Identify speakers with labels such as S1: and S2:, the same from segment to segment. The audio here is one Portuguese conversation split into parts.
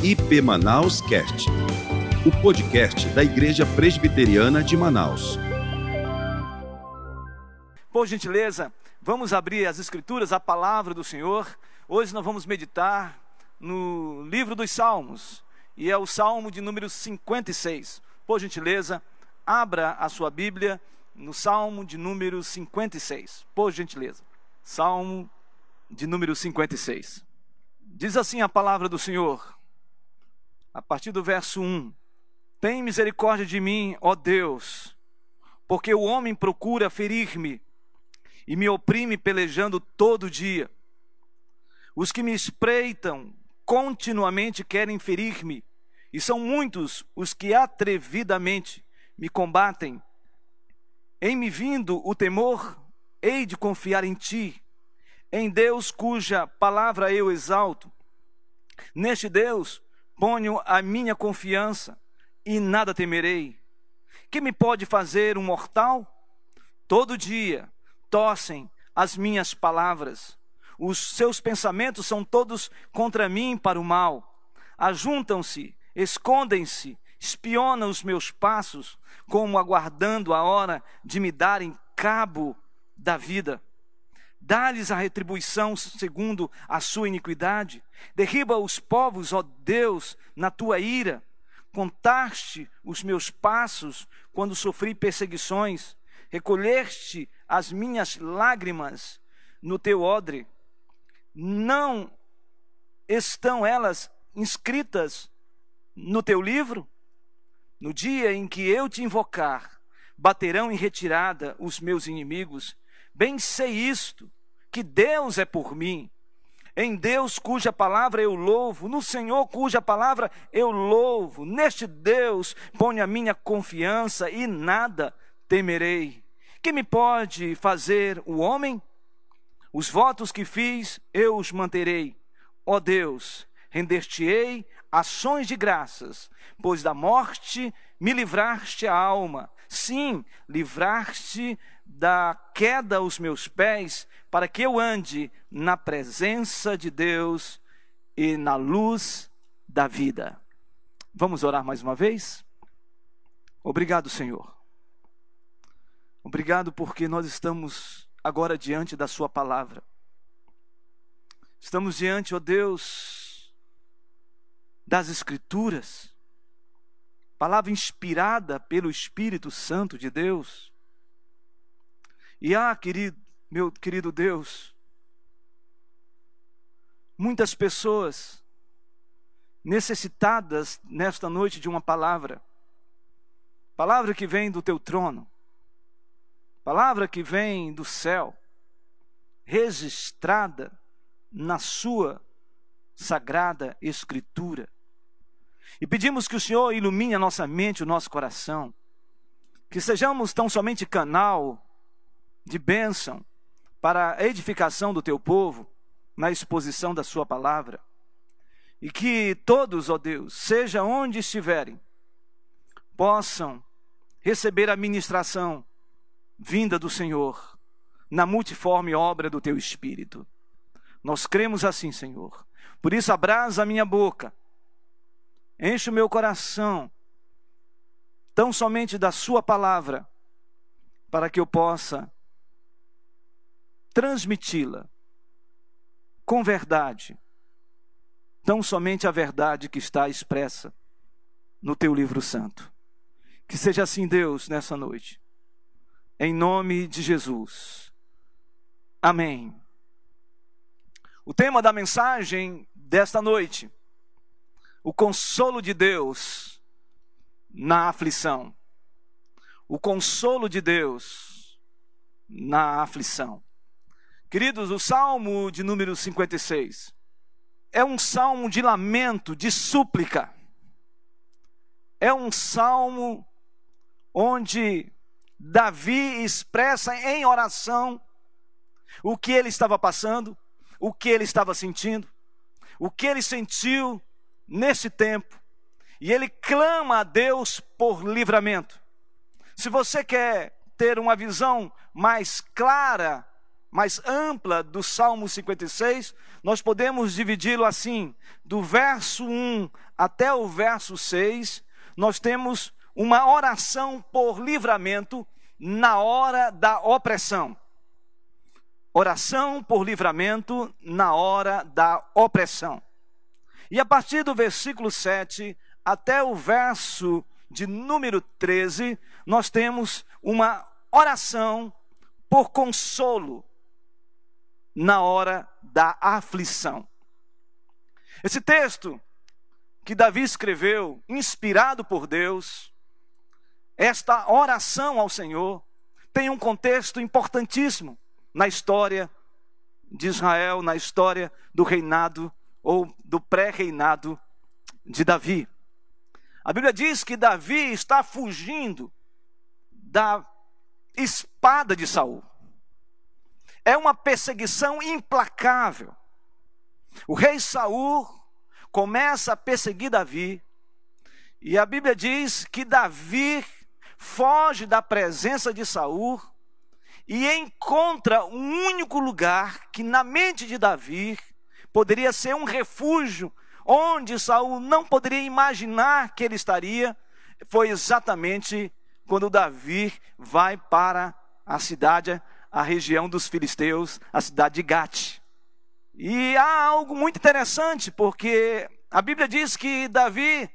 S1: IP Manaus Cast, o podcast da Igreja Presbiteriana de Manaus.
S2: Por gentileza, vamos abrir as Escrituras, a palavra do Senhor. Hoje nós vamos meditar no livro dos Salmos, e é o Salmo de número 56. Por gentileza, abra a sua Bíblia no Salmo de número 56. Por gentileza. Salmo de número 56. Diz assim a palavra do Senhor, a partir do verso 1: Tem misericórdia de mim, ó Deus, porque o homem procura ferir-me e me oprime pelejando todo dia. Os que me espreitam continuamente querem ferir-me, e são muitos os que atrevidamente me combatem. Em me vindo o temor, hei de confiar em ti, em Deus cuja palavra eu exalto. Neste Deus ponho a minha confiança e nada temerei. Que me pode fazer um mortal? Todo dia tossem as minhas palavras. Os seus pensamentos são todos contra mim para o mal. Ajuntam-se, escondem-se, espionam os meus passos, como aguardando a hora de me darem cabo da vida. Dá-lhes a retribuição segundo a sua iniquidade. Derriba os povos, ó Deus, na tua ira. Contaste os meus passos quando sofri perseguições. Recolheste as minhas lágrimas no teu odre. Não estão elas inscritas no teu livro? No dia em que eu te invocar, baterão em retirada os meus inimigos. Bem sei isto, que Deus é por mim. Em Deus cuja palavra eu louvo, no Senhor cuja palavra eu louvo, neste Deus ponho a minha confiança e nada temerei. Que me pode fazer o homem? Os votos que fiz eu os manterei. Ó Deus, render-te-ei ações de graças, pois da morte me livraste a alma. Sim, livraste da queda os meus pés, para que eu ande na presença de Deus e na luz da vida. Vamos orar mais uma vez? Obrigado, Senhor. Obrigado porque nós estamos agora diante da Sua palavra. Estamos diante, ó oh Deus, das Escrituras, palavra inspirada pelo Espírito Santo de Deus. E ah, querido, meu querido Deus, muitas pessoas necessitadas nesta noite de uma palavra, palavra que vem do teu trono, palavra que vem do céu, registrada na sua sagrada Escritura. E pedimos que o Senhor ilumine a nossa mente, o nosso coração, que sejamos tão somente canal de bênção para a edificação do teu povo na exposição da sua palavra. E que todos, ó Deus, seja onde estiverem, possam receber a ministração vinda do Senhor na multiforme obra do teu Espírito. Nós cremos assim, Senhor. Por isso, abrasa a minha boca enche o meu coração tão somente da Sua palavra, para que eu possa transmiti-la com verdade, tão somente a verdade que está expressa no Teu livro santo. Que seja assim, Deus, nessa noite, em nome de Jesus. Amém. O tema da mensagem desta noite o consolo de Deus na aflição. O consolo de Deus na aflição. Queridos, o salmo de número 56 é um salmo de lamento, de súplica. É um salmo onde Davi expressa em oração o que ele estava passando, o que ele estava sentindo, o que ele sentiu nesse tempo e ele clama a Deus por livramento. Se você quer ter uma visão mais clara mais ampla do Salmo 56, nós podemos dividi-lo assim: do verso 1 até o verso 6, nós temos uma oração por livramento na hora da opressão. Oração por livramento na hora da opressão. E a partir do versículo 7 até o verso de número 13, nós temos uma oração por consolo na hora da aflição. Esse texto que Davi escreveu, inspirado por Deus, esta oração ao Senhor, tem um contexto importantíssimo na história de Israel, na história do reinado ou do pré-reinado de Davi. A Bíblia diz que Davi está fugindo da espada de Saul. É uma perseguição implacável. O rei Saul começa a perseguir Davi, e a Bíblia diz que Davi foge da presença de Saul e encontra um único lugar que na mente de Davi poderia ser um refúgio onde Saul não poderia imaginar que ele estaria, foi exatamente quando Davi vai para a cidade, a região dos filisteus, a cidade de Gate. E há algo muito interessante, porque a Bíblia diz que Davi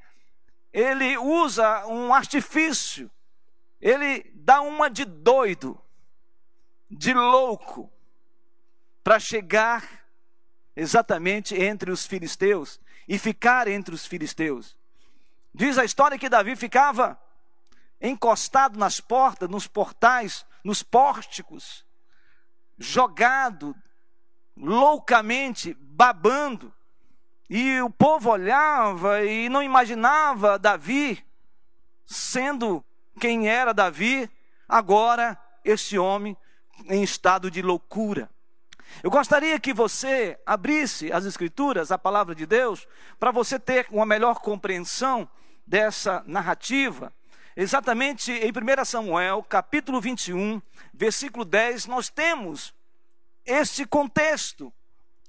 S2: ele usa um artifício, ele dá uma de doido, de louco, para chegar exatamente entre os filisteus e ficar entre os filisteus. Diz a história que Davi ficava encostado nas portas, nos portais, nos pórticos, jogado loucamente, babando. E o povo olhava e não imaginava Davi sendo quem era Davi, agora este homem em estado de loucura. Eu gostaria que você abrisse as Escrituras, a palavra de Deus, para você ter uma melhor compreensão dessa narrativa. Exatamente em 1 Samuel, capítulo 21, versículo 10, nós temos este contexto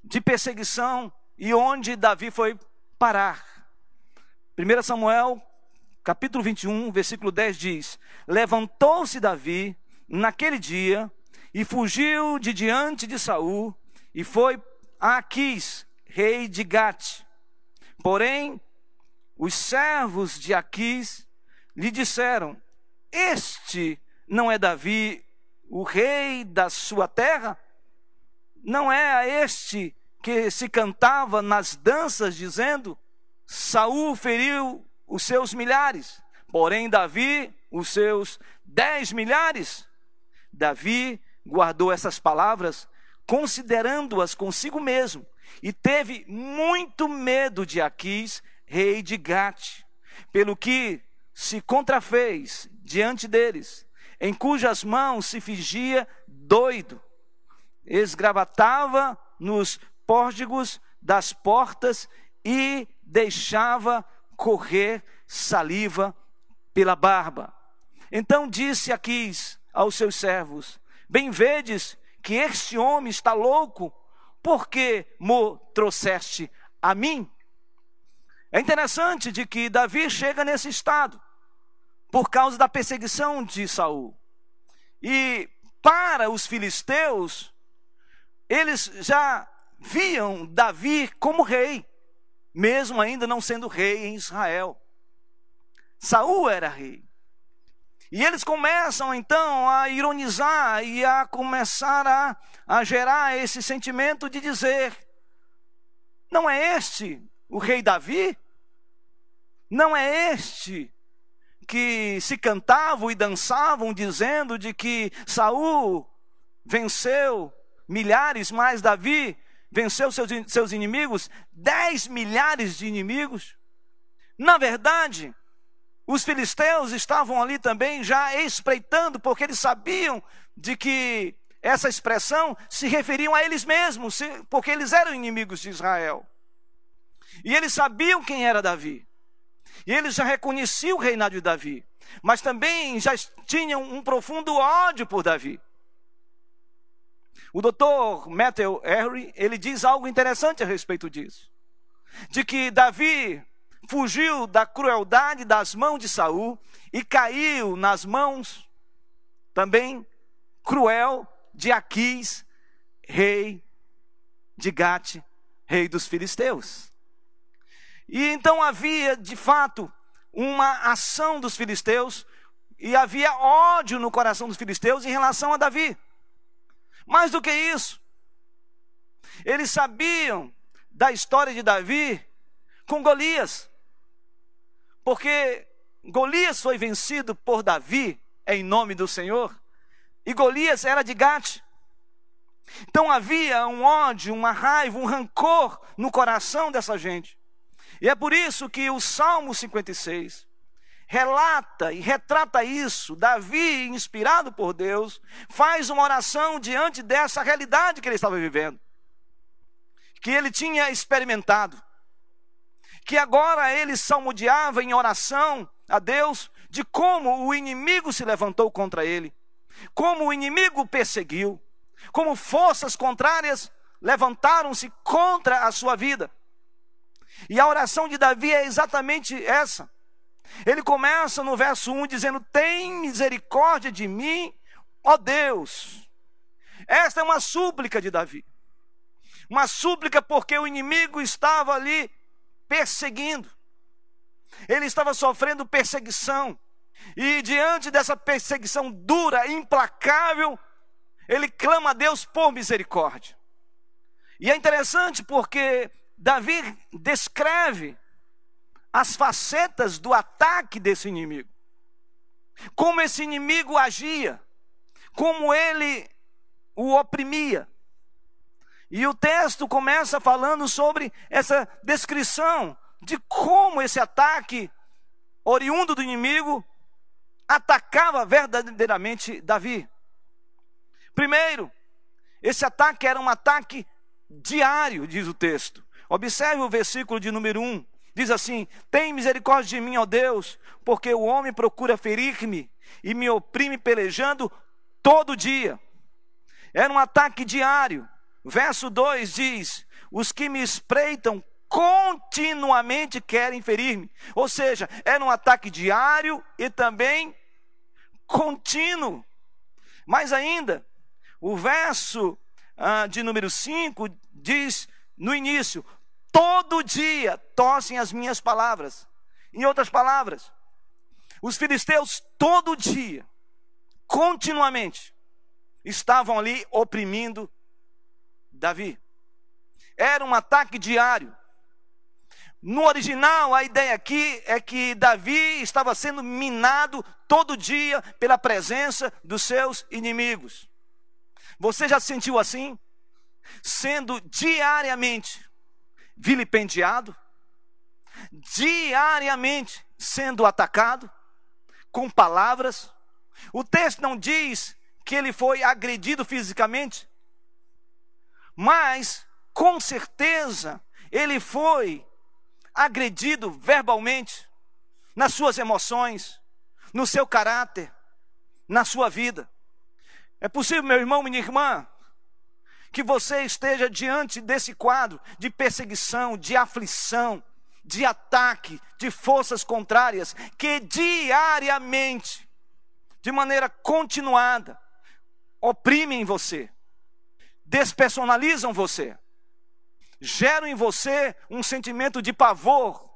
S2: de perseguição e onde Davi foi parar. 1 Samuel, capítulo 21, versículo 10 diz: Levantou-se Davi naquele dia e fugiu de diante de Saul e foi a Aquis, rei de Gate. Porém, os servos de Aquis lhe disseram: Este não é Davi, o rei da sua terra? Não é a este que se cantava nas danças dizendo: Saul feriu os seus milhares, porém Davi os seus dez milhares. Davi guardou essas palavras, considerando-as consigo mesmo, e teve muito medo de Aquis, rei de Gate, pelo que se contrafez diante deles, em cujas mãos se fingia doido, esgravatava nos pórdigos das portas e deixava correr saliva pela barba. Então disse Aquis aos seus servos: Bem vedes que este homem está louco, porque mo trouxeste a mim? É interessante de que Davi chega nesse estado por causa da perseguição de Saul. E para os filisteus, eles já viam Davi como rei, mesmo ainda não sendo rei em Israel. Saul era rei. E eles começam então a ironizar e a começar a, a gerar esse sentimento de dizer: não é este o rei Davi? Não é este que se cantavam e dançavam dizendo de que Saul venceu milhares, mas Davi venceu seus, seus inimigos, dez milhares de inimigos? Na verdade, os filisteus estavam ali também já espreitando, porque eles sabiam de que essa expressão se referiam a eles mesmos, porque eles eram inimigos de Israel. E eles sabiam quem era Davi. E eles já reconheciam o reinado de Davi, mas também já tinham um profundo ódio por Davi. O doutor Matthew Henry, ele diz algo interessante a respeito disso. De que Davi fugiu da crueldade das mãos de Saul e caiu nas mãos também cruel de Aquis, rei de Gate, rei dos filisteus. E então havia, de fato, uma ação dos filisteus e havia ódio no coração dos filisteus em relação a Davi. Mais do que isso, eles sabiam da história de Davi com Golias. Porque Golias foi vencido por Davi em nome do Senhor, e Golias era de Gate. Então havia um ódio, uma raiva, um rancor no coração dessa gente. E é por isso que o Salmo 56 relata e retrata isso. Davi, inspirado por Deus, faz uma oração diante dessa realidade que ele estava vivendo, que ele tinha experimentado, que agora ele salmodiava em oração a Deus de como o inimigo se levantou contra ele, como o inimigo perseguiu, como forças contrárias levantaram-se contra a sua vida. E a oração de Davi é exatamente essa. Ele começa no verso 1 dizendo: Tem misericórdia de mim, ó Deus. Esta é uma súplica de Davi. Uma súplica porque o inimigo estava ali perseguindo. Ele estava sofrendo perseguição. E diante dessa perseguição dura, implacável, ele clama a Deus por misericórdia. E é interessante porque Davi descreve as facetas do ataque desse inimigo. Como esse inimigo agia, como ele o oprimia. E o texto começa falando sobre essa descrição de como esse ataque oriundo do inimigo atacava verdadeiramente Davi. Primeiro, esse ataque era um ataque diário, diz o texto. Observe o versículo de número 1. Diz assim: Tem misericórdia de mim, ó Deus, porque o homem procura ferir-me e me oprime pelejando todo dia. Era um ataque diário. Verso 2 diz: Os que me espreitam continuamente querem ferir-me. Ou seja, era um ataque diário e também contínuo. Mais ainda, o verso ah, de número 5 diz no início: Todo dia tossem as minhas palavras. Em outras palavras, os filisteus todo dia, continuamente, estavam ali oprimindo Davi. Era um ataque diário. No original, a ideia aqui é que Davi estava sendo minado todo dia pela presença dos seus inimigos. Você já se sentiu assim? Sendo diariamente vilipendiado, diariamente sendo atacado com palavras. O texto não diz que ele foi agredido fisicamente, mas com certeza ele foi agredido verbalmente, nas suas emoções, no seu caráter, na sua vida. É possível, meu irmão, minha irmã, que você esteja diante desse quadro de perseguição, de aflição, de ataque, de forças contrárias, que diariamente, de maneira continuada, oprimem você, despersonalizam você, geram em você um sentimento de pavor,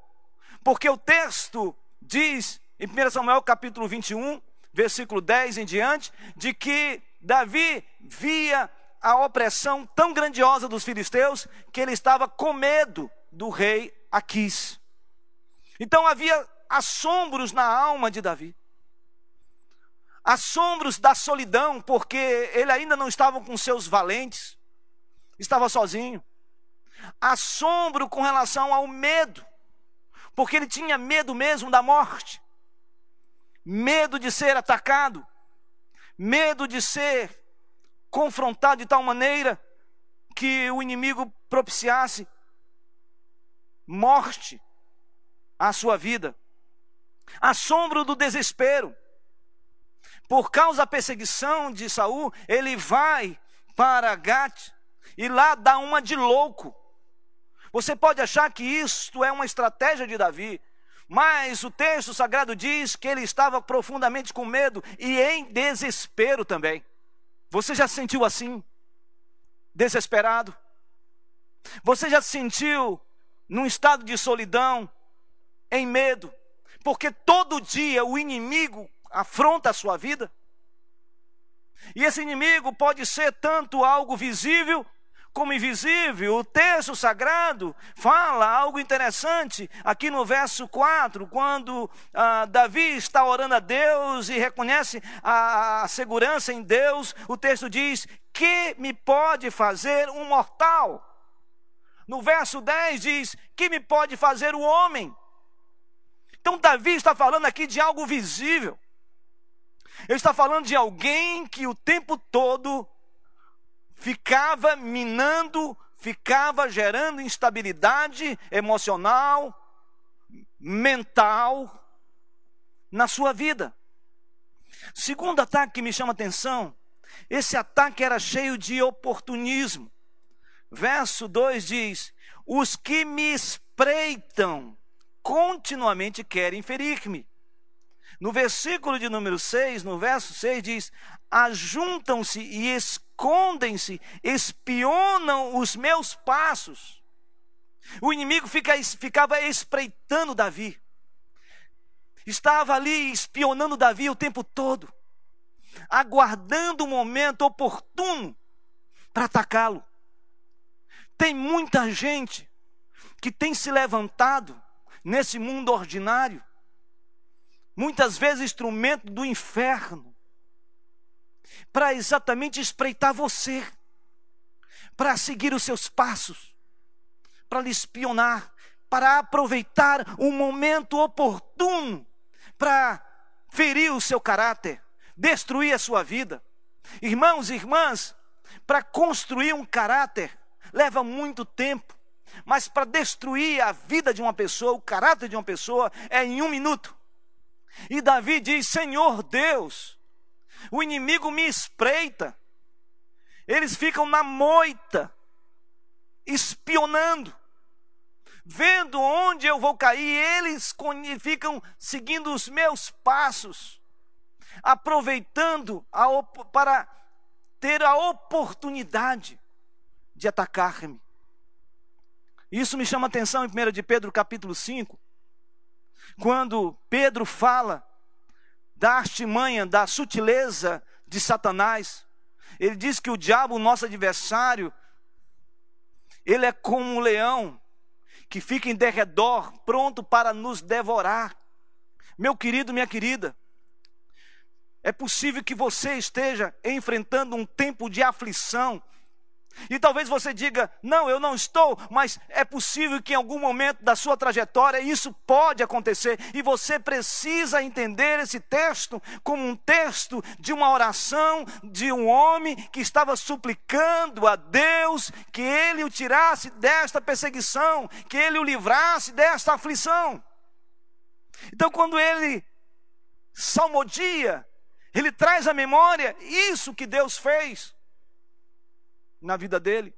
S2: porque o texto diz, em 1 Samuel capítulo 21, versículo 10 em diante, de que Davi via a opressão tão grandiosa dos filisteus que ele estava com medo do rei Aquis. Então havia assombros na alma de Davi. Assombros da solidão, porque ele ainda não estava com seus valentes, estava sozinho assombro com relação ao medo, porque ele tinha medo mesmo da morte, medo de ser atacado, medo de ser confrontado de tal maneira que o inimigo propiciasse morte à sua vida, assombro do desespero. Por causa da perseguição de Saul, ele vai para Gat e lá dá uma de louco. Você pode achar que isto é uma estratégia de Davi, mas o texto sagrado diz que ele estava profundamente com medo e em desespero também. Você já se sentiu assim? Desesperado? Você já se sentiu num estado de solidão, em medo, porque todo dia o inimigo afronta a sua vida? E esse inimigo pode ser tanto algo visível como invisível. O texto sagrado fala algo interessante aqui no verso 4, quando ah, Davi está orando a Deus e reconhece a, a segurança em Deus. O texto diz: Que me pode fazer um mortal? No verso 10 diz: Que me pode fazer o homem? Então, Davi está falando aqui de algo visível. Ele está falando de alguém que o tempo todo ficava minando, ficava gerando instabilidade emocional, mental na sua vida. Segundo ataque que me chama atenção, esse ataque era cheio de oportunismo. Verso 2 diz: Os que me espreitam continuamente querem ferir-me. No versículo de número 6, no verso 6 diz: Ajuntam-se e escondem-se, espionam os meus passos. O inimigo fica, ficava espreitando Davi. Estava ali espionando Davi o tempo todo, aguardando o momento oportuno para atacá-lo. Tem muita gente que tem se levantado nesse mundo ordinário, muitas vezes instrumento do inferno, para exatamente espreitar você, para seguir os seus passos, para lhe espionar, para aproveitar um momento oportuno para ferir o seu caráter, destruir a sua vida. Irmãos e irmãs, para construir um caráter leva muito tempo. Mas para destruir a vida de uma pessoa, o caráter de uma pessoa, é em um minuto. E Davi diz: Senhor Deus, o inimigo me espreita, eles ficam na moita, espionando, vendo onde eu vou cair, eles ficam seguindo os meus passos, aproveitando para ter a oportunidade de atacar-me. Isso me chama atenção em 1 de Pedro capítulo 5, quando Pedro fala da artimanha, da sutileza de Satanás. Ele diz que o diabo, nosso adversário, ele é como um leão que fica em derredor, pronto para nos devorar. Meu querido, minha querida, é possível que você esteja enfrentando um tempo de aflição, e talvez você diga: não, eu não estou, mas é possível que em algum momento da sua trajetória isso pode acontecer. E você precisa entender esse texto como um texto de uma oração de um homem que estava suplicando a Deus que ele o tirasse desta perseguição, que ele o livrasse desta aflição. Então, quando ele salmodia, ele traz à memória isso que Deus fez na vida dele.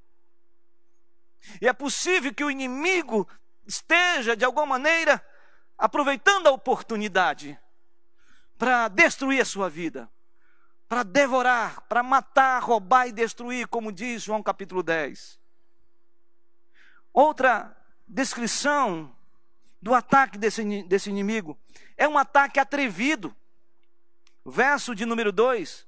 S2: E é possível que o inimigo esteja, de alguma maneira, aproveitando a oportunidade para destruir a sua vida, para devorar, para matar, roubar e destruir, como diz João capítulo 10. Outra descrição do ataque desse, desse inimigo é um ataque atrevido. Verso de número 2: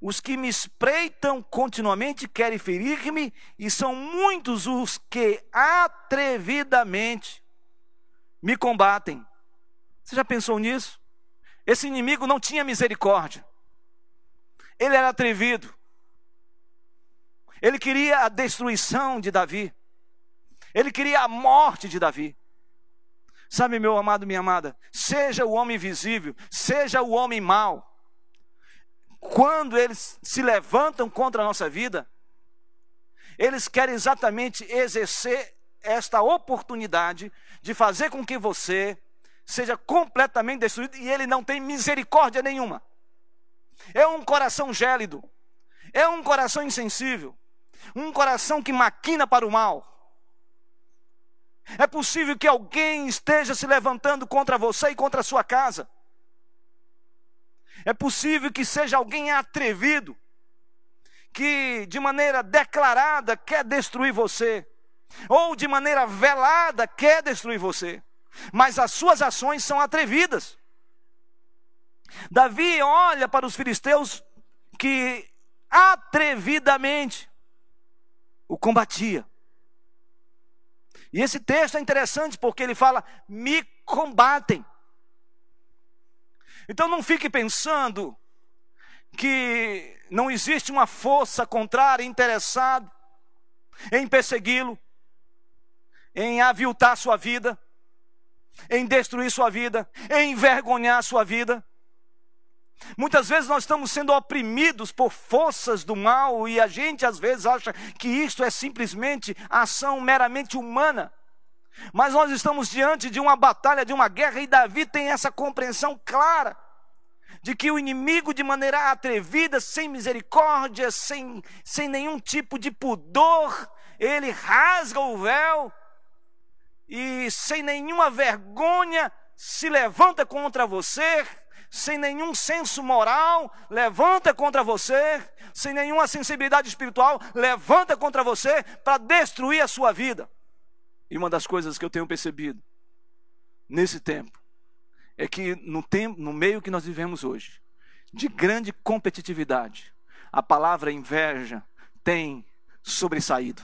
S2: os que me espreitam continuamente querem ferir-me, e são muitos os que atrevidamente me combatem. Você já pensou nisso? Esse inimigo não tinha misericórdia. Ele era atrevido. Ele queria a destruição de Davi. Ele queria a morte de Davi. Sabe, meu amado, minha amada, seja o homem visível, seja o homem mau, quando eles se levantam contra a nossa vida, eles querem exatamente exercer esta oportunidade de fazer com que você seja completamente destruído e ele não tem misericórdia nenhuma. É um coração gélido. é um coração insensível, um coração que maquina para o mal. É possível que alguém esteja se levantando contra você e contra a sua casa. É possível que seja alguém atrevido, que de maneira declarada quer destruir você, ou de maneira velada quer destruir você, mas as suas ações são atrevidas. Davi olha para os filisteus que atrevidamente o combatia. E esse texto é interessante porque ele fala: me combatem. Então não fique pensando que não existe uma força contrária interessada em persegui-lo, em aviltar sua vida, em destruir sua vida, em envergonhar sua vida. Muitas vezes nós estamos sendo oprimidos por forças do mal e a gente às vezes acha que isto é simplesmente ação meramente humana. Mas nós estamos diante de uma batalha, de uma guerra, e Davi tem essa compreensão clara de que o inimigo, de maneira atrevida, sem misericórdia, sem, sem nenhum tipo de pudor, ele rasga o véu e, sem nenhuma vergonha, se levanta contra você, sem nenhum senso moral, levanta contra você, sem nenhuma sensibilidade espiritual, levanta contra você para destruir a sua vida. E uma das coisas que eu tenho percebido nesse tempo é que no tempo, no meio que nós vivemos hoje, de grande competitividade, a palavra inveja tem sobressaído.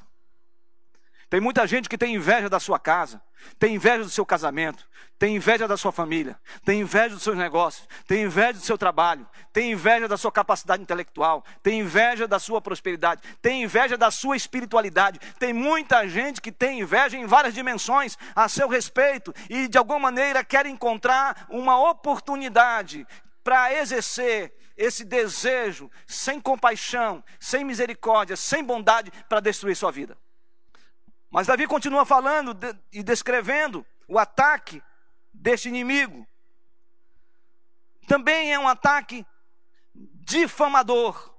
S2: Tem muita gente que tem inveja da sua casa, tem inveja do seu casamento, tem inveja da sua família, tem inveja dos seus negócios, tem inveja do seu trabalho, tem inveja da sua capacidade intelectual, tem inveja da sua prosperidade, tem inveja da sua espiritualidade. Tem muita gente que tem inveja em várias dimensões a seu respeito e de alguma maneira quer encontrar uma oportunidade para exercer esse desejo sem compaixão, sem misericórdia, sem bondade para destruir sua vida. Mas Davi continua falando e descrevendo o ataque deste inimigo. Também é um ataque difamador,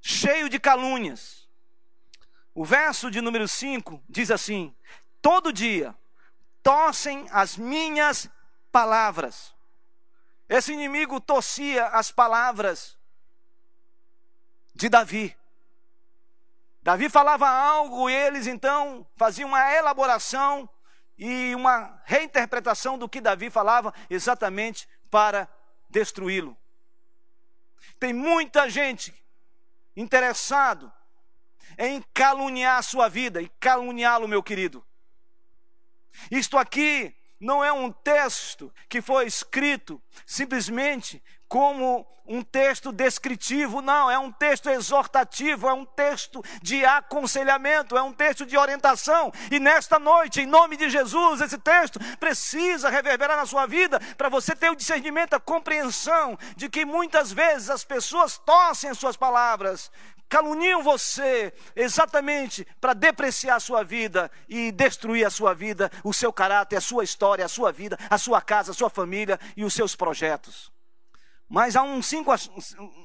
S2: cheio de calúnias. O verso de número 5 diz assim: Todo dia tossem as minhas palavras. Esse inimigo tossia as palavras de Davi. Davi falava algo e eles então faziam uma elaboração e uma reinterpretação do que Davi falava exatamente para destruí-lo. Tem muita gente interessado em caluniar a sua vida e caluniá-lo, meu querido. Isto aqui não é um texto que foi escrito simplesmente como um texto descritivo, não, é um texto exortativo, é um texto de aconselhamento, é um texto de orientação. E nesta noite, em nome de Jesus, esse texto precisa reverberar na sua vida para você ter o discernimento, a compreensão de que muitas vezes as pessoas torcem as suas palavras, caluniam você exatamente para depreciar a sua vida e destruir a sua vida, o seu caráter, a sua história, a sua vida, a sua casa, a sua família e os seus projetos. Mas há um, cinco,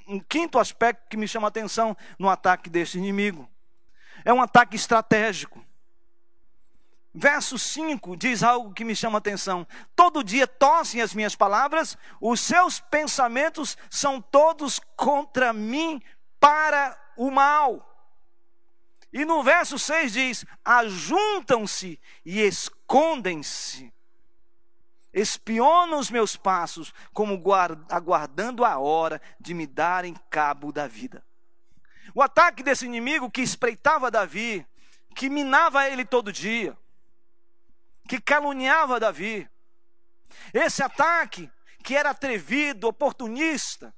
S2: um quinto aspecto que me chama a atenção no ataque deste inimigo. É um ataque estratégico. Verso 5 diz algo que me chama a atenção. Todo dia tossem as minhas palavras, os seus pensamentos são todos contra mim para o mal. E no verso 6 diz: ajuntam-se e escondem-se espiona os meus passos, como aguardando a hora de me darem cabo da vida. O ataque desse inimigo que espreitava Davi, que minava ele todo dia, que caluniava Davi, esse ataque que era atrevido, oportunista,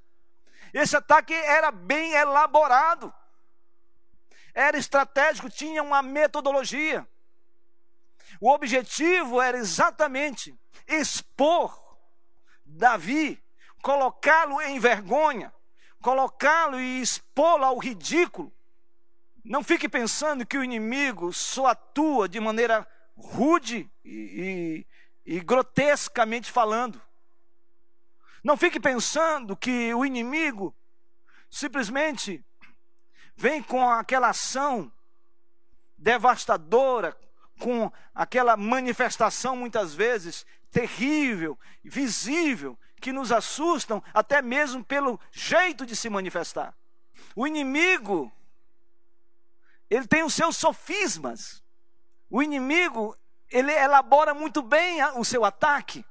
S2: esse ataque era bem elaborado, era estratégico, tinha uma metodologia. O objetivo era exatamente expor Davi, colocá-lo em vergonha, colocá-lo e expô-lo ao ridículo. Não fique pensando que o inimigo só atua de maneira rude e, e, e grotescamente falando. Não fique pensando que o inimigo simplesmente vem com aquela ação devastadora, com aquela manifestação muitas vezes terrível, visível, que nos assustam até mesmo pelo jeito de se manifestar. O inimigo, ele tem os seus sofismas. O inimigo, ele elabora muito bem o seu ataque.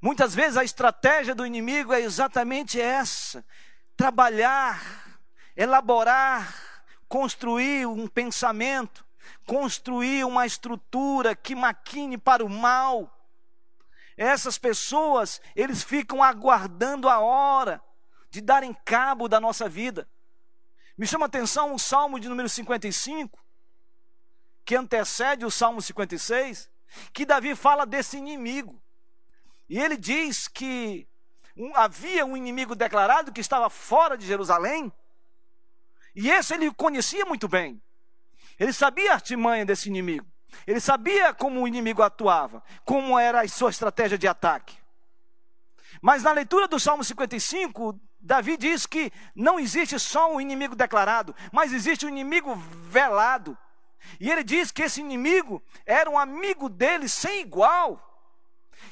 S2: Muitas vezes a estratégia do inimigo é exatamente essa: trabalhar, elaborar, construir um pensamento, construir uma estrutura que maquine para o mal. Essas pessoas, eles ficam aguardando a hora de darem cabo da nossa vida. Me chama a atenção o Salmo de número 55, que antecede o Salmo 56, que Davi fala desse inimigo. E ele diz que um, havia um inimigo declarado que estava fora de Jerusalém, e esse ele conhecia muito bem. Ele sabia a artimanha desse inimigo. Ele sabia como o inimigo atuava, como era a sua estratégia de ataque. Mas na leitura do Salmo 55, Davi diz que não existe só um inimigo declarado, mas existe um inimigo velado. E ele diz que esse inimigo era um amigo dele sem igual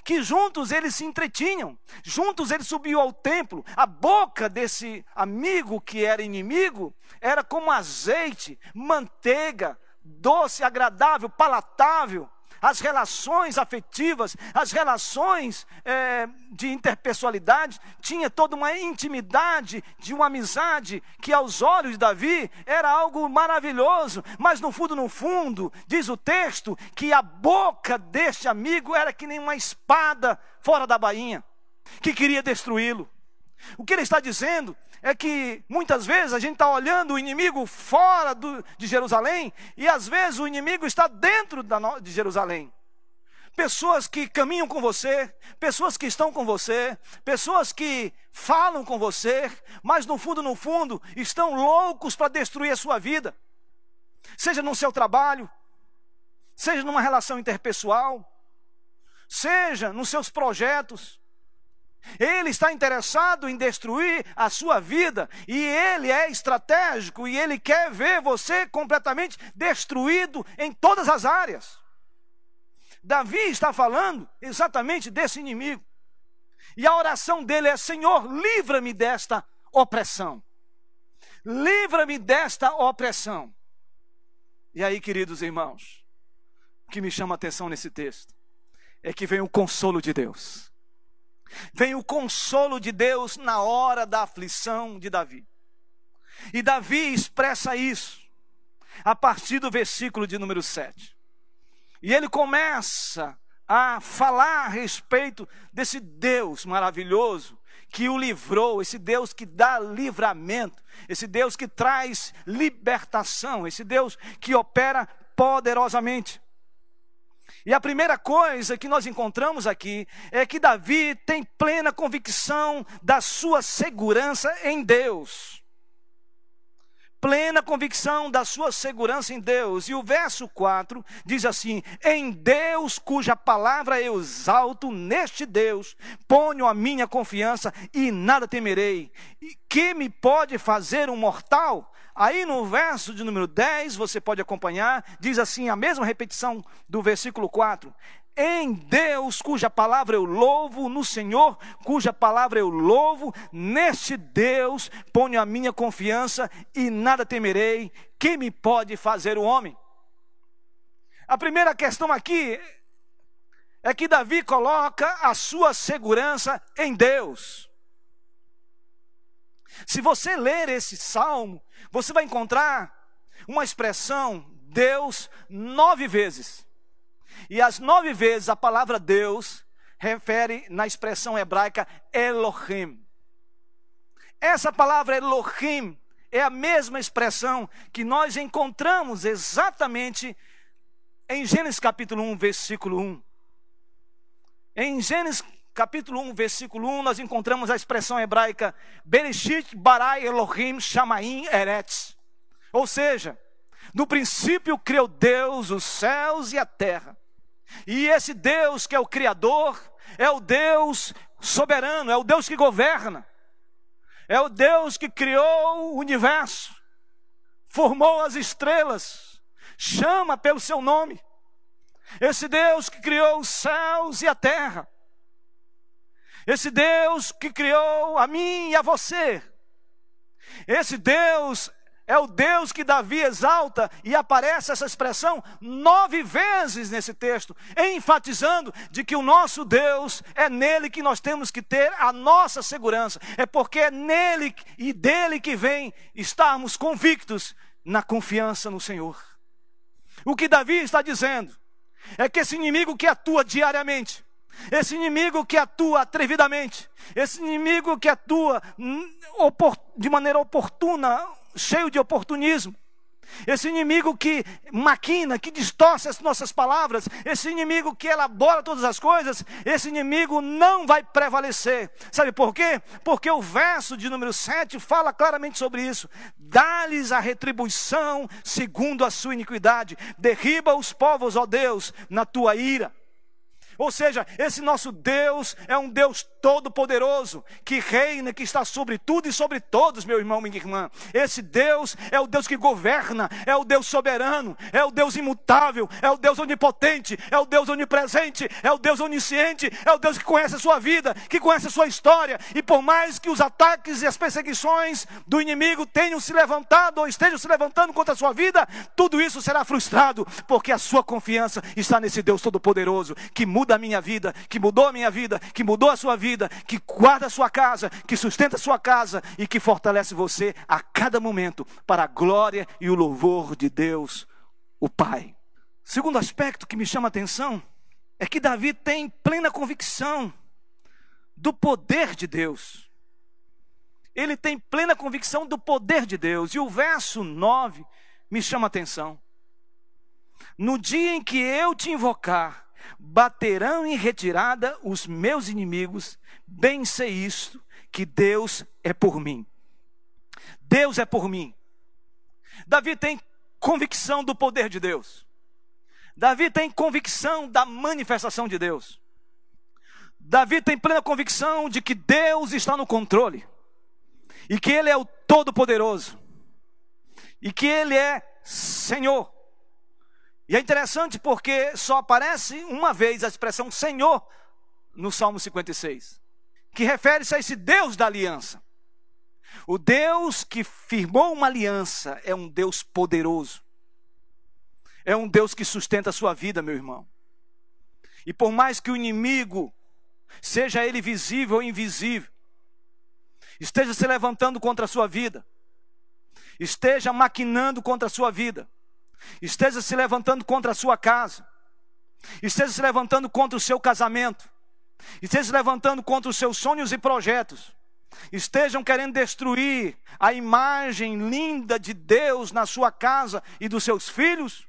S2: que juntos eles se entretinham, juntos ele subiu ao templo. A boca desse amigo que era inimigo era como azeite, manteiga, doce, agradável, palatável as relações afetivas, as relações é, de interpessoalidade, tinha toda uma intimidade de uma amizade que aos olhos de Davi era algo maravilhoso, mas no fundo, no fundo, diz o texto que a boca deste amigo era que nem uma espada fora da bainha, que queria destruí-lo. O que ele está dizendo é que muitas vezes a gente está olhando o inimigo fora do, de Jerusalém e às vezes o inimigo está dentro da, de Jerusalém. Pessoas que caminham com você, pessoas que estão com você, pessoas que falam com você, mas no fundo, no fundo, estão loucos para destruir a sua vida. Seja no seu trabalho, seja numa relação interpessoal, seja nos seus projetos, ele está interessado em destruir a sua vida e ele é estratégico e ele quer ver você completamente destruído em todas as áreas. Davi está falando exatamente desse inimigo. E a oração dele é: Senhor, livra-me desta opressão. Livra-me desta opressão. E aí, queridos irmãos, o que me chama a atenção nesse texto é que vem o consolo de Deus Vem o consolo de Deus na hora da aflição de Davi. E Davi expressa isso a partir do versículo de número 7. E ele começa a falar a respeito desse Deus maravilhoso que o livrou, esse Deus que dá livramento, esse Deus que traz libertação, esse Deus que opera poderosamente. E a primeira coisa que nós encontramos aqui é que Davi tem plena convicção da sua segurança em Deus. Plena convicção da sua segurança em Deus. E o verso 4 diz assim: Em Deus, cuja palavra eu exalto, neste Deus ponho a minha confiança e nada temerei. E que me pode fazer um mortal? Aí no verso de número 10, você pode acompanhar, diz assim, a mesma repetição do versículo 4: Em Deus, cuja palavra eu louvo, no Senhor, cuja palavra eu louvo, neste Deus ponho a minha confiança e nada temerei. Que me pode fazer o homem? A primeira questão aqui é que Davi coloca a sua segurança em Deus. Se você ler esse salmo, você vai encontrar uma expressão Deus nove vezes. E as nove vezes a palavra Deus refere na expressão hebraica Elohim. Essa palavra Elohim é a mesma expressão que nós encontramos exatamente em Gênesis capítulo 1, versículo 1. Em Gênesis capítulo 1, versículo 1, nós encontramos a expressão hebraica Bereshit barai Elohim shamaim eretz. Ou seja, no princípio criou Deus os céus e a terra. E esse Deus que é o Criador, é o Deus soberano, é o Deus que governa, é o Deus que criou o universo. formou as estrelas, chama pelo seu nome. Esse Deus que criou os céus e a terra. Esse Deus que criou a mim e a você. Esse Deus é o Deus que Davi exalta e aparece essa expressão nove vezes nesse texto, enfatizando de que o nosso Deus é nele que nós temos que ter a nossa segurança. É porque é nele e dele que vem estarmos convictos na confiança no Senhor. O que Davi está dizendo é que esse inimigo que atua diariamente, esse inimigo que atua atrevidamente, esse inimigo que atua de maneira oportuna, cheio de oportunismo. Esse inimigo que maquina, que distorce as nossas palavras, esse inimigo que elabora todas as coisas, esse inimigo não vai prevalecer. Sabe por quê? Porque o verso de número 7 fala claramente sobre isso. Dá-lhes a retribuição segundo a sua iniquidade. Derriba os povos, ó Deus, na tua ira. Ou seja, esse nosso Deus é um Deus todo-poderoso, que reina, que está sobre tudo e sobre todos, meu irmão, minha irmã. Esse Deus é o Deus que governa, é o Deus soberano, é o Deus imutável, é o Deus onipotente, é o Deus onipresente, é o Deus onisciente, é o Deus que conhece a sua vida, que conhece a sua história. E por mais que os ataques e as perseguições do inimigo tenham se levantado ou estejam se levantando contra a sua vida, tudo isso será frustrado, porque a sua confiança está nesse Deus todo-poderoso, que muda muda a minha vida, que mudou a minha vida, que mudou a sua vida, que guarda a sua casa, que sustenta a sua casa e que fortalece você a cada momento para a glória e o louvor de Deus, o Pai. Segundo aspecto que me chama a atenção é que Davi tem plena convicção do poder de Deus. Ele tem plena convicção do poder de Deus. E o verso 9 me chama a atenção. No dia em que eu te invocar, baterão em retirada os meus inimigos, bem sei isto, que Deus é por mim. Deus é por mim. Davi tem convicção do poder de Deus. Davi tem convicção da manifestação de Deus. Davi tem plena convicção de que Deus está no controle. E que Ele é o Todo-Poderoso. E que Ele é Senhor. E é interessante porque só aparece uma vez a expressão Senhor no Salmo 56, que refere-se a esse Deus da aliança. O Deus que firmou uma aliança é um Deus poderoso. É um Deus que sustenta a sua vida, meu irmão. E por mais que o inimigo, seja ele visível ou invisível, esteja se levantando contra a sua vida, esteja maquinando contra a sua vida, esteja se levantando contra a sua casa, esteja se levantando contra o seu casamento, esteja se levantando contra os seus sonhos e projetos, estejam querendo destruir a imagem linda de Deus na sua casa e dos seus filhos,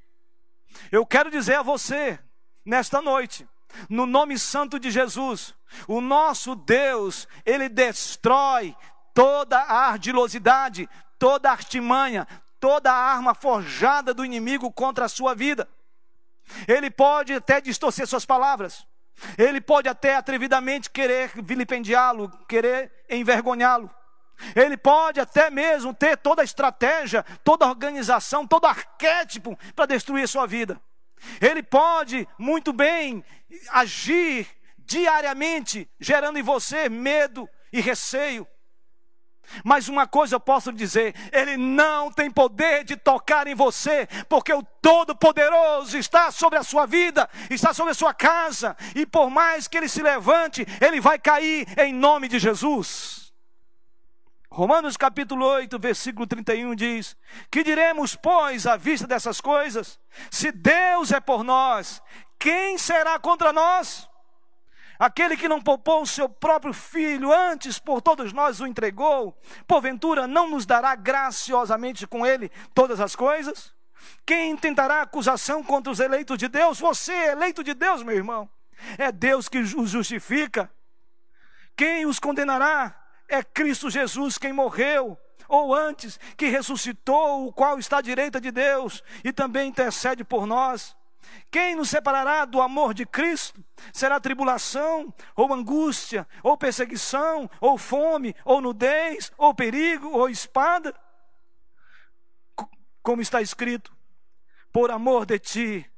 S2: eu quero dizer a você, nesta noite, no nome santo de Jesus, o nosso Deus, ele destrói toda a ardilosidade, toda a artimanha, toda arma forjada do inimigo contra a sua vida. Ele pode até distorcer suas palavras. Ele pode até atrevidamente querer vilipendiá-lo, querer envergonhá-lo. Ele pode até mesmo ter toda a estratégia, toda a organização, todo arquétipo para destruir sua vida. Ele pode muito bem agir diariamente, gerando em você medo e receio. Mas uma coisa eu posso dizer: Ele não tem poder de tocar em você, porque o Todo-Poderoso está sobre a sua vida, está sobre a sua casa, e por mais que ele se levante, ele vai cair em nome de Jesus. Romanos capítulo 8, versículo 31 diz: Que diremos, pois, à vista dessas coisas? Se Deus é por nós, quem será contra nós? Aquele que não poupou o seu próprio filho, antes por todos nós o entregou, porventura não nos dará graciosamente com ele todas as coisas? Quem tentará acusação contra os eleitos de Deus? Você é eleito de Deus, meu irmão. É Deus que os justifica. Quem os condenará? É Cristo Jesus quem morreu, ou antes, que ressuscitou, o qual está à direita de Deus e também intercede por nós. Quem nos separará do amor de Cristo? Será tribulação, ou angústia, ou perseguição, ou fome, ou nudez, ou perigo, ou espada? como está escrito: por amor de ti,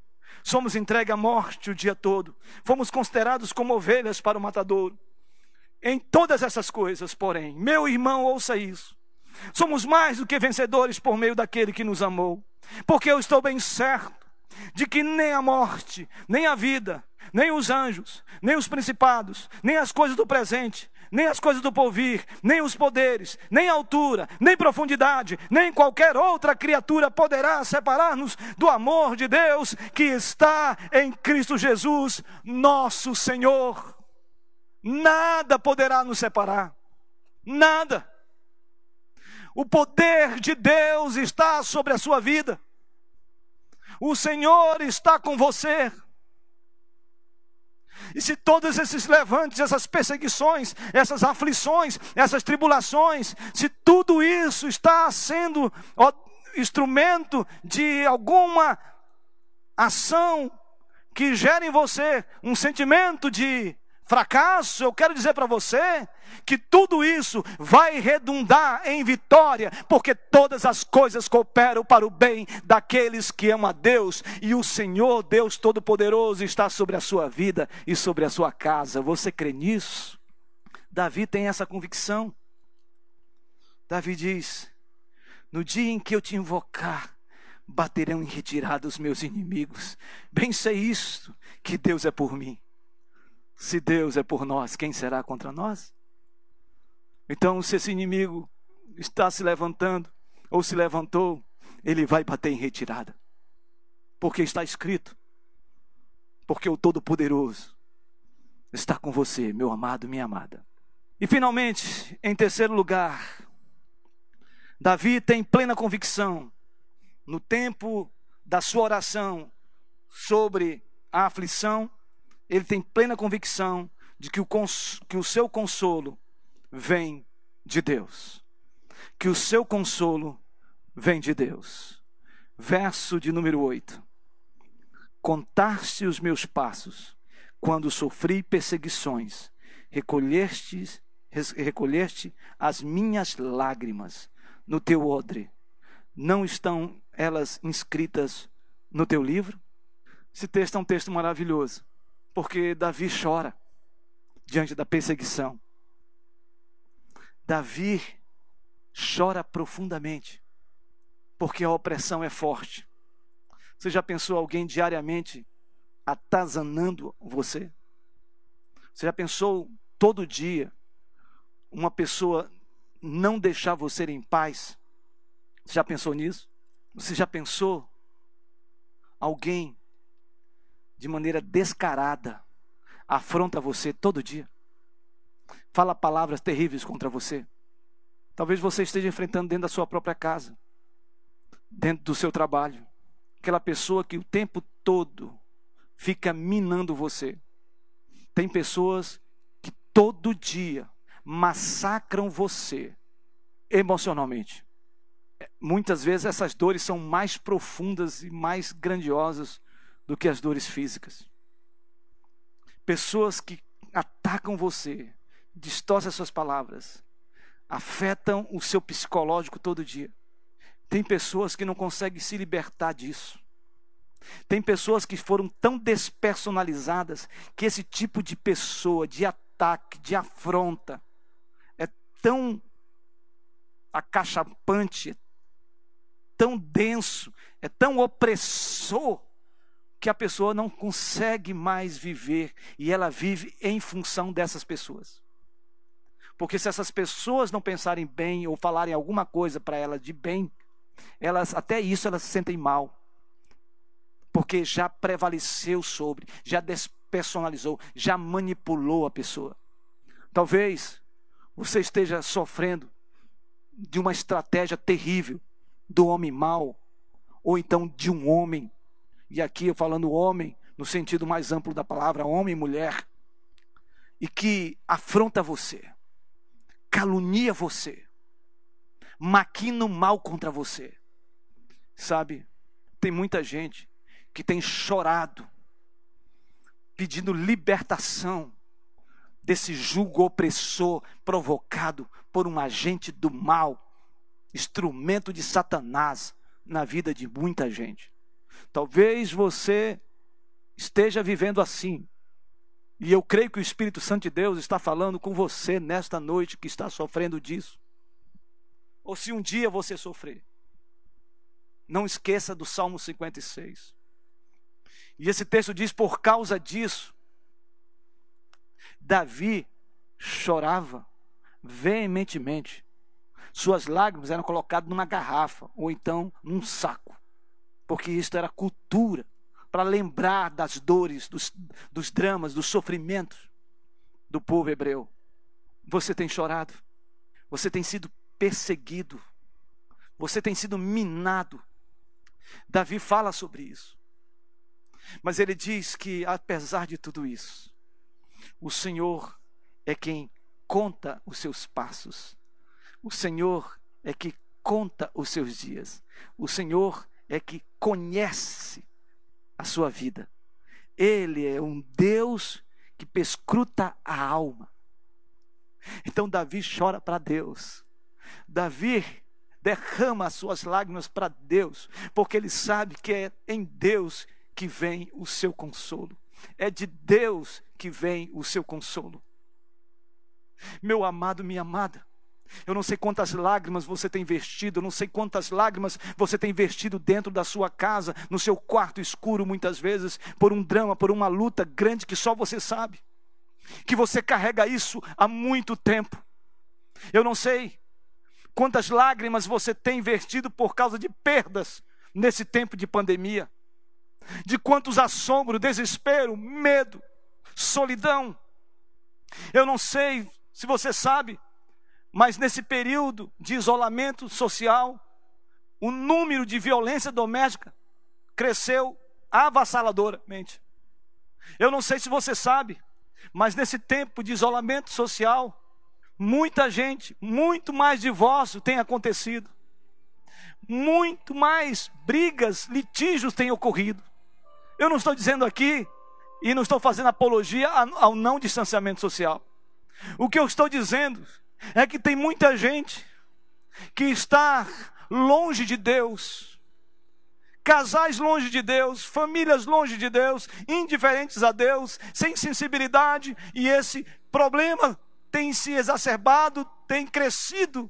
S2: somos entregues à morte o dia todo, fomos considerados como ovelhas para o matadouro. Em todas essas coisas, porém, meu irmão, ouça isso. Somos mais do que vencedores por meio daquele que nos amou. Porque eu estou bem certo de que nem a morte, nem a vida, nem os anjos, nem os principados, nem as coisas do presente, nem as coisas do porvir, nem os poderes, nem altura, nem profundidade, nem qualquer outra criatura poderá separar-nos do amor de Deus que está em Cristo Jesus, nosso Senhor. Nada poderá nos separar. Nada. O poder de Deus está sobre a sua vida. O Senhor está com você. E se todos esses levantes, essas perseguições, essas aflições, essas tribulações, se tudo isso está sendo instrumento de alguma ação que gera em você um sentimento de fracasso, eu quero dizer para você que tudo isso vai redundar em vitória, porque todas as coisas cooperam para o bem daqueles que amam a Deus, e o Senhor, Deus Todo-Poderoso, está sobre a sua vida e sobre a sua casa. Você crê nisso? Davi tem essa convicção. Davi diz: No dia em que eu te invocar, baterão em retirada os meus inimigos. Bem sei isto, que Deus é por mim. Se Deus é por nós, quem será contra nós? Então, se esse inimigo está se levantando, ou se levantou, ele vai bater em retirada. Porque está escrito. Porque o Todo-Poderoso está com você, meu amado, minha amada. E finalmente, em terceiro lugar, Davi tem plena convicção, no tempo da sua oração sobre a aflição, ele tem plena convicção de que o, que o seu consolo vem de Deus. Que o seu consolo vem de Deus. Verso de número 8. Contaste os meus passos quando sofri perseguições, recolheste, recolheste as minhas lágrimas no teu odre. Não estão elas inscritas no teu livro? Esse texto é um texto maravilhoso porque Davi chora diante da perseguição. Davi chora profundamente, porque a opressão é forte. Você já pensou alguém diariamente atazanando você? Você já pensou todo dia uma pessoa não deixar você em paz? Você já pensou nisso? Você já pensou alguém de maneira descarada, afronta você todo dia, fala palavras terríveis contra você. Talvez você esteja enfrentando dentro da sua própria casa, dentro do seu trabalho, aquela pessoa que o tempo todo fica minando você. Tem pessoas que todo dia massacram você emocionalmente. Muitas vezes essas dores são mais profundas e mais grandiosas do que as dores físicas. Pessoas que atacam você, distorcem as suas palavras, afetam o seu psicológico todo dia. Tem pessoas que não conseguem se libertar disso. Tem pessoas que foram tão despersonalizadas que esse tipo de pessoa, de ataque, de afronta, é tão acachapante, é tão denso, é tão opressor, que a pessoa não consegue mais viver e ela vive em função dessas pessoas. Porque se essas pessoas não pensarem bem ou falarem alguma coisa para ela de bem, elas até isso elas se sentem mal. Porque já prevaleceu sobre, já despersonalizou, já manipulou a pessoa. Talvez você esteja sofrendo de uma estratégia terrível do homem mau, ou então de um homem e aqui eu falando homem, no sentido mais amplo da palavra, homem e mulher, e que afronta você, calunia você, maquina o mal contra você. Sabe, tem muita gente que tem chorado, pedindo libertação desse julgo opressor provocado por um agente do mal, instrumento de Satanás na vida de muita gente. Talvez você esteja vivendo assim. E eu creio que o Espírito Santo de Deus está falando com você nesta noite que está sofrendo disso. Ou se um dia você sofrer, não esqueça do Salmo 56. E esse texto diz: por causa disso, Davi chorava veementemente. Suas lágrimas eram colocadas numa garrafa ou então num saco, porque isto era cultura para lembrar das dores, dos, dos dramas, dos sofrimentos do povo hebreu. Você tem chorado, você tem sido perseguido, você tem sido minado. Davi fala sobre isso. Mas ele diz que, apesar de tudo isso, o Senhor é quem conta os seus passos. O Senhor é que conta os seus dias. O Senhor é que conhece a sua vida. Ele é um Deus que pescruta a alma. Então Davi chora para Deus. Davi derrama as suas lágrimas para Deus, porque ele sabe que é em Deus que vem o seu consolo. É de Deus que vem o seu consolo. Meu amado, minha amada, eu não sei quantas lágrimas você tem investido, eu não sei quantas lágrimas você tem investido dentro da sua casa, no seu quarto escuro, muitas vezes, por um drama, por uma luta grande que só você sabe. Que você carrega isso há muito tempo. Eu não sei quantas lágrimas você tem investido por causa de perdas nesse tempo de pandemia. De quantos assombros, desespero, medo, solidão. Eu não sei se você sabe mas nesse período de isolamento social, o número de violência doméstica cresceu avassaladoramente. Eu não sei se você sabe, mas nesse tempo de isolamento social, muita gente, muito mais divórcio tem acontecido. Muito mais brigas, litígios têm ocorrido. Eu não estou dizendo aqui e não estou fazendo apologia ao não distanciamento social. O que eu estou dizendo é que tem muita gente que está longe de Deus, casais longe de Deus, famílias longe de Deus, indiferentes a Deus, sem sensibilidade, e esse problema tem se exacerbado, tem crescido.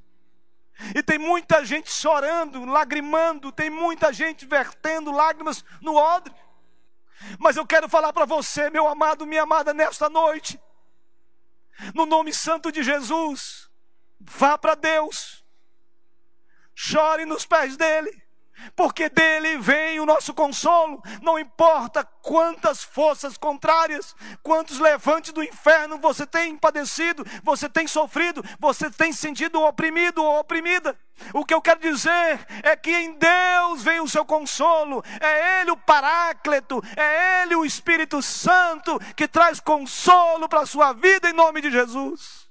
S2: E tem muita gente chorando, lagrimando, tem muita gente vertendo lágrimas no odre. Mas eu quero falar para você, meu amado, minha amada, nesta noite, no nome santo de Jesus, vá para Deus, chore nos pés dele, porque dele vem o nosso consolo. Não importa quantas forças contrárias, quantos levantes do inferno você tem padecido, você tem sofrido, você tem sentido oprimido ou oprimida. O que eu quero dizer é que em Deus vem o seu consolo, é Ele o Paráclito, é Ele o Espírito Santo que traz consolo para a sua vida em nome de Jesus.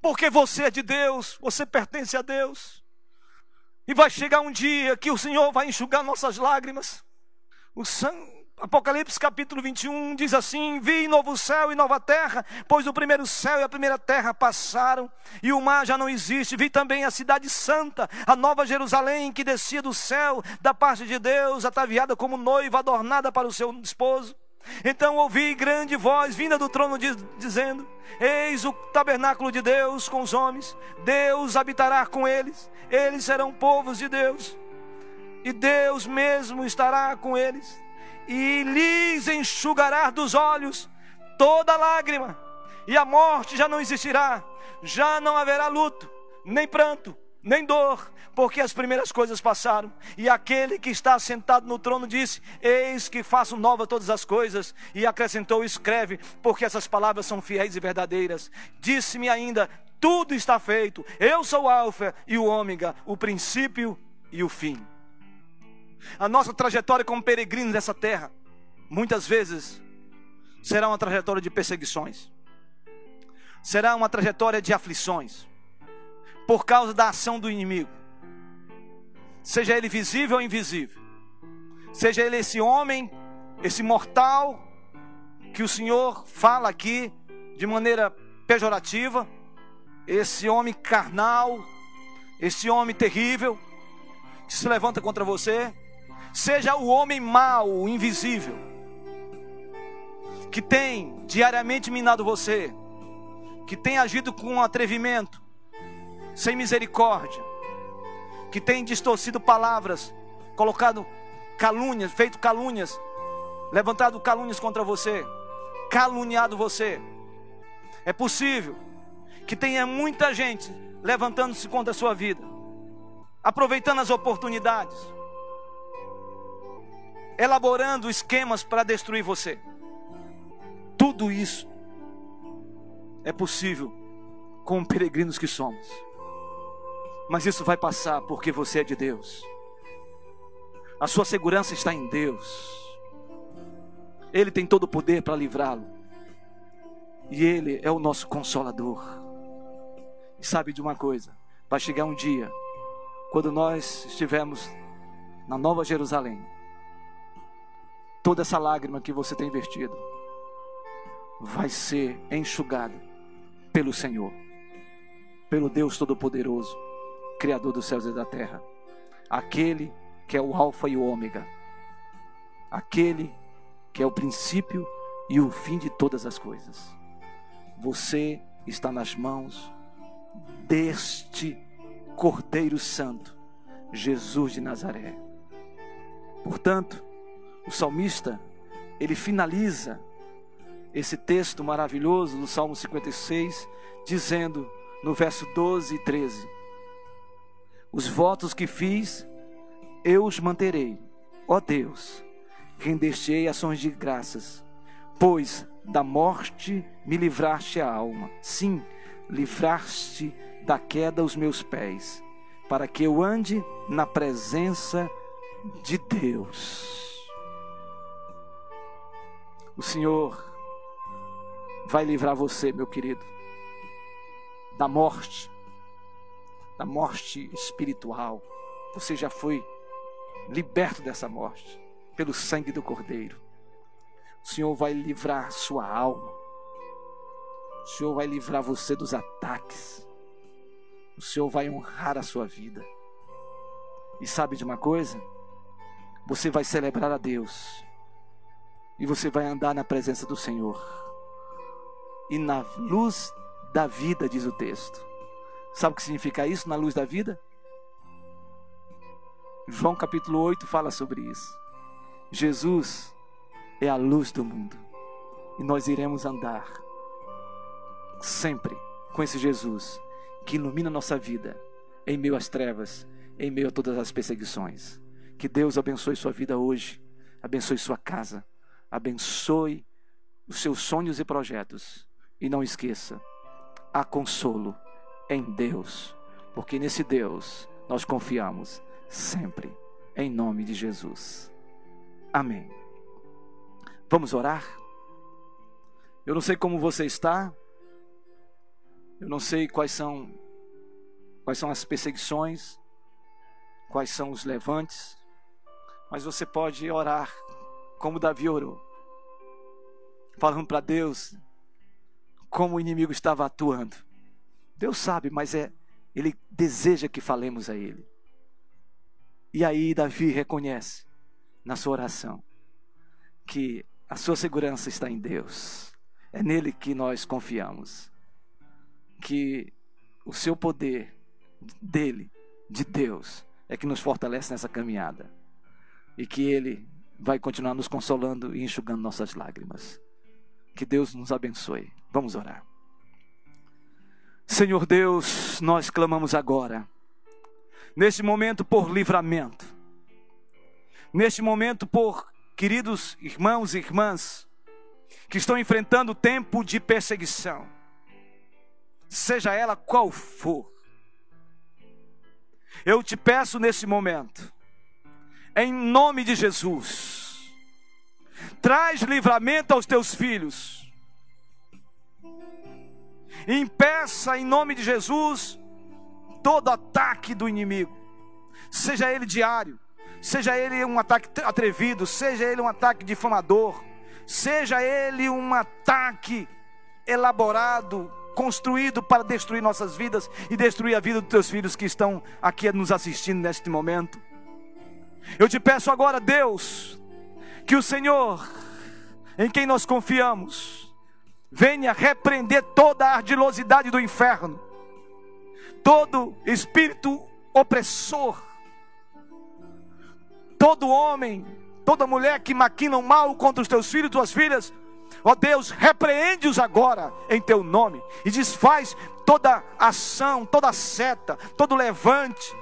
S2: Porque você é de Deus, você pertence a Deus. E vai chegar um dia que o Senhor vai enxugar nossas lágrimas. O sangue Apocalipse capítulo 21 diz assim: Vi novo céu e nova terra, pois o primeiro céu e a primeira terra passaram, e o mar já não existe. Vi também a cidade santa, a nova Jerusalém, que descia do céu, da parte de Deus, ataviada como noiva, adornada para o seu esposo. Então ouvi grande voz vinda do trono dizendo: Eis o tabernáculo de Deus com os homens, Deus habitará com eles, eles serão povos de Deus, e Deus mesmo estará com eles, e lhes enxugará dos olhos toda lágrima, e a morte já não existirá, já não haverá luto, nem pranto, nem dor, porque as primeiras coisas passaram. E aquele que está sentado no trono disse: Eis que faço nova todas as coisas. E acrescentou: Escreve, porque essas palavras são fiéis e verdadeiras. Disse-me ainda: Tudo está feito. Eu sou o Alfa e o Ômega, o princípio e o fim. A nossa trajetória como peregrinos nessa terra, muitas vezes, será uma trajetória de perseguições, será uma trajetória de aflições, por causa da ação do inimigo. Seja ele visível ou invisível, seja ele esse homem, esse mortal, que o Senhor fala aqui de maneira pejorativa, esse homem carnal, esse homem terrível, que se levanta contra você, seja o homem mau, invisível, que tem diariamente minado você, que tem agido com atrevimento, sem misericórdia, que tem distorcido palavras, colocado calúnias, feito calúnias, levantado calúnias contra você, caluniado você. É possível que tenha muita gente levantando-se contra a sua vida, aproveitando as oportunidades, elaborando esquemas para destruir você. Tudo isso é possível com peregrinos que somos. Mas isso vai passar porque você é de Deus. A sua segurança está em Deus. Ele tem todo o poder para livrá-lo. E Ele é o nosso consolador. E sabe de uma coisa? Vai chegar um dia, quando nós estivermos na Nova Jerusalém, toda essa lágrima que você tem vertido vai ser enxugada pelo Senhor, pelo Deus Todo-Poderoso, Criador dos céus e da terra, aquele que é o Alfa e o Ômega, aquele que é o princípio e o fim de todas as coisas. Você está nas mãos deste Cordeiro Santo, Jesus de Nazaré. Portanto, o salmista, ele finaliza esse texto maravilhoso do Salmo 56, dizendo no verso 12 e 13: Os votos que fiz, eu os manterei, ó Deus, render-te-ei ações de graças, pois da morte me livraste a alma, sim, livraste da queda os meus pés, para que eu ande na presença de Deus. O Senhor vai livrar você, meu querido, da morte, da morte espiritual. Você já foi liberto dessa morte pelo sangue do Cordeiro. O Senhor vai livrar sua alma. O Senhor vai livrar você dos ataques. O Senhor vai honrar a sua vida. E sabe de uma coisa? Você vai celebrar a Deus. E você vai andar na presença do Senhor e na luz da vida, diz o texto. Sabe o que significa isso, na luz da vida? João capítulo 8 fala sobre isso. Jesus é a luz do mundo. E nós iremos andar sempre com esse Jesus que ilumina nossa vida em meio às trevas, em meio a todas as perseguições. Que Deus abençoe sua vida hoje, abençoe sua casa, abençoe os seus sonhos e projetos e não esqueça, há consolo em Deus, porque nesse Deus nós confiamos sempre, em nome de Jesus. Amém. Vamos orar? Eu não sei como você está, eu não sei quais são quais são as perseguições, quais são os levantes, mas você pode orar como Davi orou, falando para Deus: como o inimigo estava atuando. Deus sabe, mas é ele deseja que falemos a ele. E aí Davi reconhece na sua oração que a sua segurança está em Deus. É nele que nós confiamos. Que o seu poder dele, de Deus, é que nos fortalece nessa caminhada. E que ele vai continuar nos consolando e enxugando nossas lágrimas. Que Deus nos abençoe. Vamos orar. Senhor Deus, nós clamamos agora, neste momento por livramento, neste momento por queridos irmãos e irmãs que estão enfrentando tempo de perseguição, seja ela qual for. Eu te peço nesse momento, em nome de Jesus, Traz livramento aos teus filhos. Impeça em nome de Jesus todo ataque do inimigo, seja ele diário, seja ele um ataque atrevido, seja ele um ataque difamador, seja ele um ataque elaborado, construído para destruir nossas vidas e destruir a vida dos teus filhos que estão aqui nos assistindo neste momento. Eu te peço agora, Deus, que o Senhor, em quem nós confiamos, venha repreender toda a ardilosidade do inferno, todo espírito opressor, todo homem, toda mulher que maquinam mal contra os teus filhos e tuas filhas, ó Deus, repreende-os agora em teu nome e desfaz toda ação, toda seta, todo levante,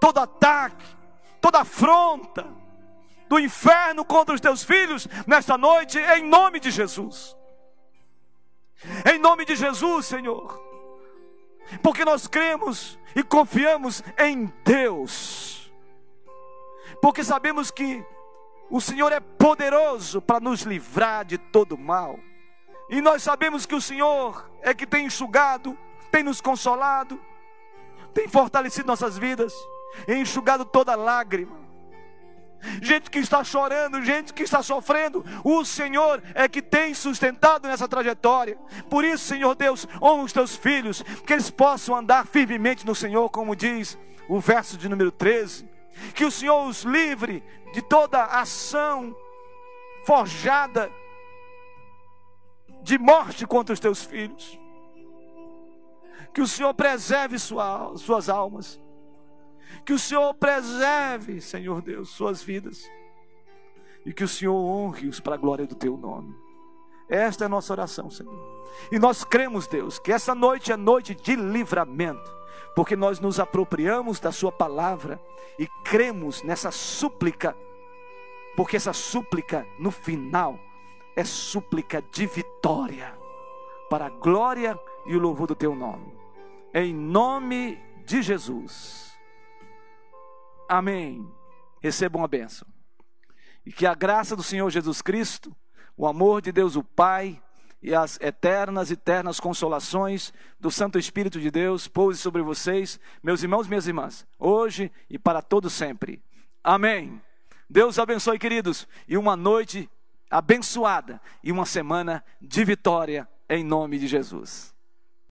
S2: todo ataque, toda afronta do inferno contra os teus filhos nesta noite, em nome de Jesus. Em nome de Jesus, Senhor. Porque nós cremos e confiamos em Deus. Porque sabemos que o Senhor é poderoso para nos livrar de todo mal. E nós sabemos que o Senhor é que tem enxugado, tem nos consolado, tem fortalecido nossas vidas, enxugado toda lágrima. Gente que está chorando, gente que está sofrendo, o Senhor é que tem sustentado nessa trajetória. Por isso, Senhor Deus, honra os teus filhos, que eles possam andar firmemente no Senhor, como diz o verso de número 13. Que o Senhor os livre de toda ação forjada de morte contra os teus filhos. Que o Senhor preserve sua, suas almas que o Senhor preserve, Senhor Deus, suas vidas. E que o Senhor honre-os para a glória do teu nome. Esta é a nossa oração, Senhor. E nós cremos, Deus, que essa noite é noite de livramento, porque nós nos apropriamos da Sua palavra e cremos nessa súplica, porque essa súplica, no final, é súplica de vitória, para a glória e o louvor do Teu nome. Em nome de Jesus. Amém. Recebam a bênção. E que a graça do Senhor Jesus Cristo, o amor de Deus o Pai e as eternas eternas consolações do Santo Espírito de Deus pouse sobre vocês, meus irmãos e minhas irmãs, hoje e para todo sempre. Amém. Deus abençoe, queridos, e uma noite abençoada e uma semana de vitória em nome de Jesus.